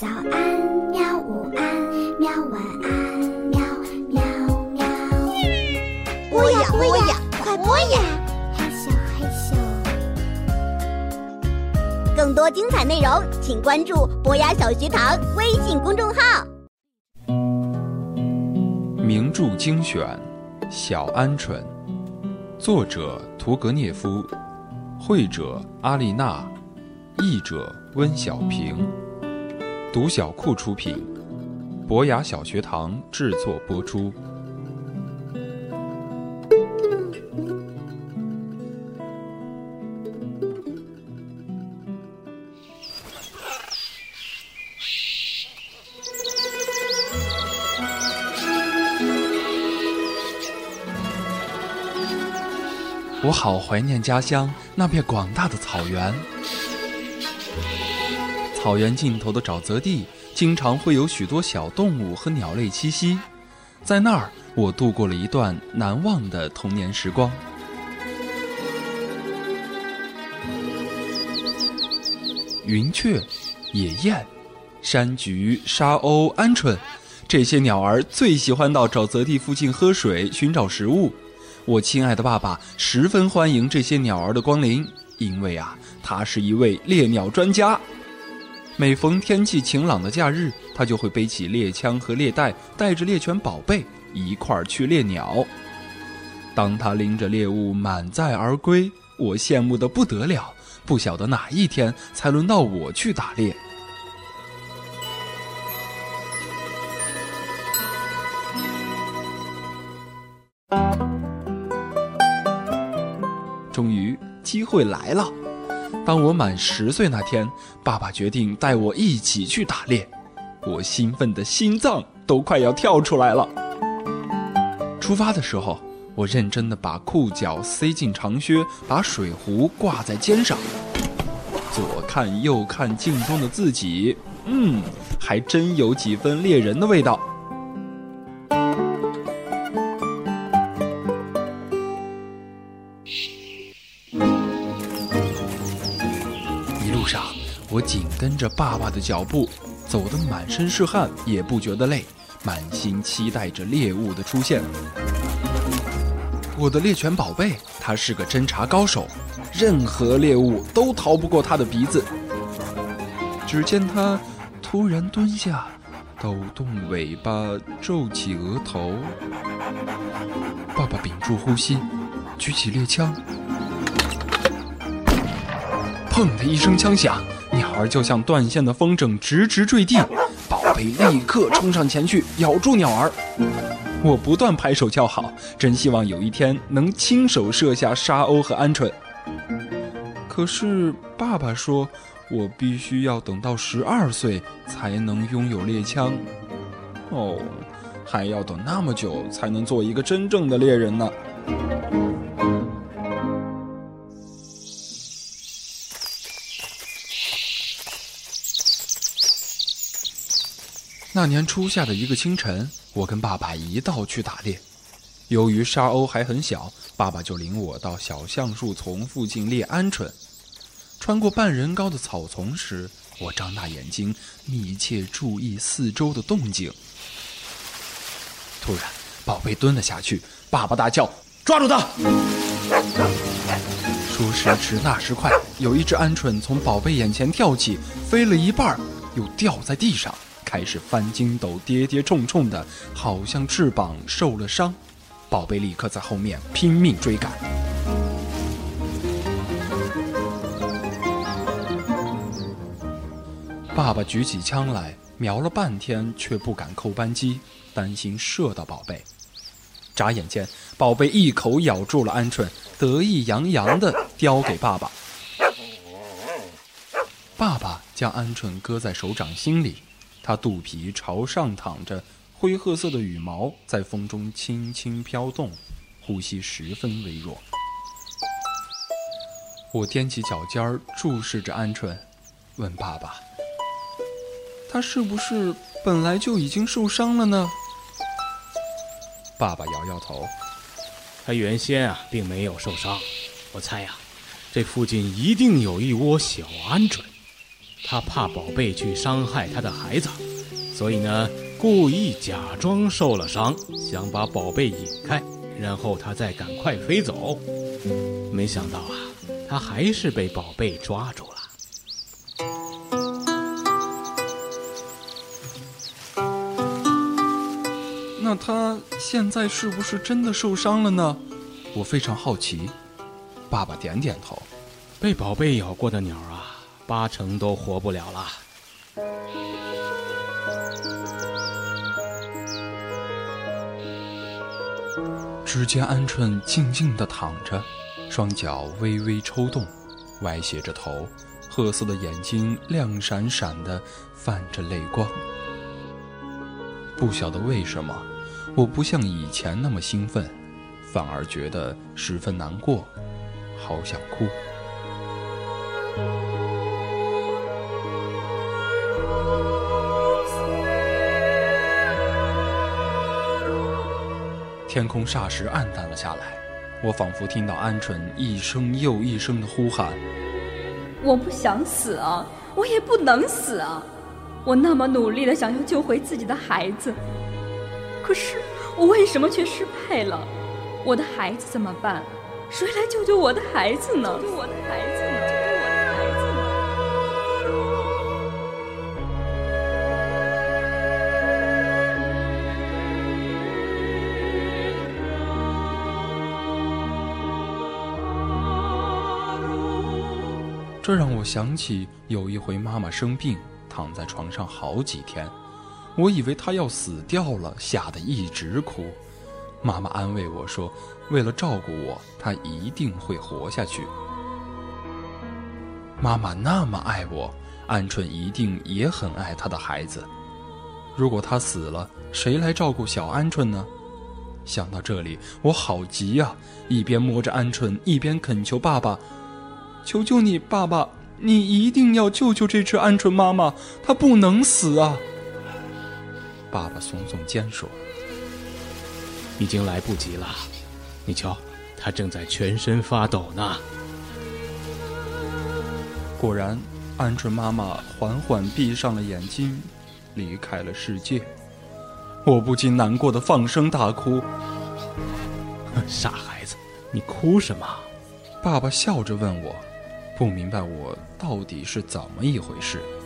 早安，喵！午安，喵！晚安，喵喵喵！播呀播呀，快播呀！嘿咻，嘿咻。更多精彩内容，请关注博雅小学堂微信公众号。名著精选，《小鹌鹑》，作者屠格涅夫，绘者阿丽娜，译者温小平。读小库出品，博雅小学堂制作播出。我好怀念家乡那片广大的草原。草原尽头的沼泽地，经常会有许多小动物和鸟类栖息。在那儿，我度过了一段难忘的童年时光。云雀、野雁、山菊、沙鸥、鹌鹑，这些鸟儿最喜欢到沼泽地附近喝水、寻找食物。我亲爱的爸爸十分欢迎这些鸟儿的光临，因为啊，他是一位猎鸟专家。每逢天气晴朗的假日，他就会背起猎枪和猎袋，带着猎犬宝贝一块儿去猎鸟。当他拎着猎物满载而归，我羡慕的不得了。不晓得哪一天才轮到我去打猎。终于，机会来了。当我满十岁那天，爸爸决定带我一起去打猎，我兴奋的心脏都快要跳出来了。出发的时候，我认真的把裤脚塞进长靴，把水壶挂在肩上，左看右看镜中的自己，嗯，还真有几分猎人的味道。路上我紧跟着爸爸的脚步，走得满身是汗，也不觉得累，满心期待着猎物的出现。我的猎犬宝贝，它是个侦察高手，任何猎物都逃不过它的鼻子。只见它突然蹲下，抖动尾巴，皱起额头。爸爸屏住呼吸，举起猎枪，砰的一声枪响。鸟儿就像断线的风筝，直直坠地。宝贝立刻冲上前去，咬住鸟儿。我不断拍手叫好，真希望有一天能亲手射下沙鸥和鹌鹑。可是爸爸说，我必须要等到十二岁才能拥有猎枪。哦，还要等那么久才能做一个真正的猎人呢。那年初夏的一个清晨，我跟爸爸一道去打猎。由于沙鸥还很小，爸爸就领我到小橡树丛附近猎鹌鹑。穿过半人高的草丛时，我张大眼睛，密切注意四周的动静。突然，宝贝蹲了下去，爸爸大叫：“抓住它！”说时迟，那时快，有一只鹌鹑从宝贝眼前跳起，飞了一半，又掉在地上。开始翻筋斗，跌跌冲冲的，好像翅膀受了伤。宝贝立刻在后面拼命追赶。爸爸举起枪来，瞄了半天，却不敢扣扳机，担心射到宝贝。眨眼间，宝贝一口咬住了鹌鹑，得意洋洋地叼给爸爸。爸爸将鹌鹑搁在手掌心里。它肚皮朝上躺着，灰褐色的羽毛在风中轻轻飘动，呼吸十分微弱。我踮起脚尖注视着鹌鹑，问爸爸：“它是不是本来就已经受伤了呢？”爸爸摇摇头：“它原先啊并没有受伤，我猜呀，这附近一定有一窝小鹌鹑。”他怕宝贝去伤害他的孩子，所以呢，故意假装受了伤，想把宝贝引开，然后他再赶快飞走。没想到啊，他还是被宝贝抓住了。那他现在是不是真的受伤了呢？我非常好奇。爸爸点点头。被宝贝咬过的鸟啊，八成都活不了了。只见鹌鹑静静地躺着，双脚微微抽动，歪斜着头，褐色的眼睛亮闪闪的，泛着泪光。不晓得为什么，我不像以前那么兴奋，反而觉得十分难过，好想哭。天空霎时暗淡了下来，我仿佛听到鹌鹑一声又一声的呼喊：“我不想死啊，我也不能死啊！我那么努力的想要救回自己的孩子，可是我为什么却失败了？我的孩子怎么办？谁来救救我的孩子呢？救救我的孩子这让我想起有一回妈妈生病，躺在床上好几天，我以为她要死掉了，吓得一直哭。妈妈安慰我说：“为了照顾我，她一定会活下去。”妈妈那么爱我，鹌鹑一定也很爱他的孩子。如果他死了，谁来照顾小鹌鹑呢？想到这里，我好急呀！一边摸着鹌鹑，一边恳求爸爸。求求你，爸爸，你一定要救救这只鹌鹑妈妈，它不能死啊！爸爸耸耸肩说：“已经来不及了，你瞧，它正在全身发抖呢。”果然，鹌鹑妈妈缓缓闭上了眼睛，离开了世界。我不禁难过的放声大哭。傻孩子，你哭什么？爸爸笑着问我。不明白我到底是怎么一回事。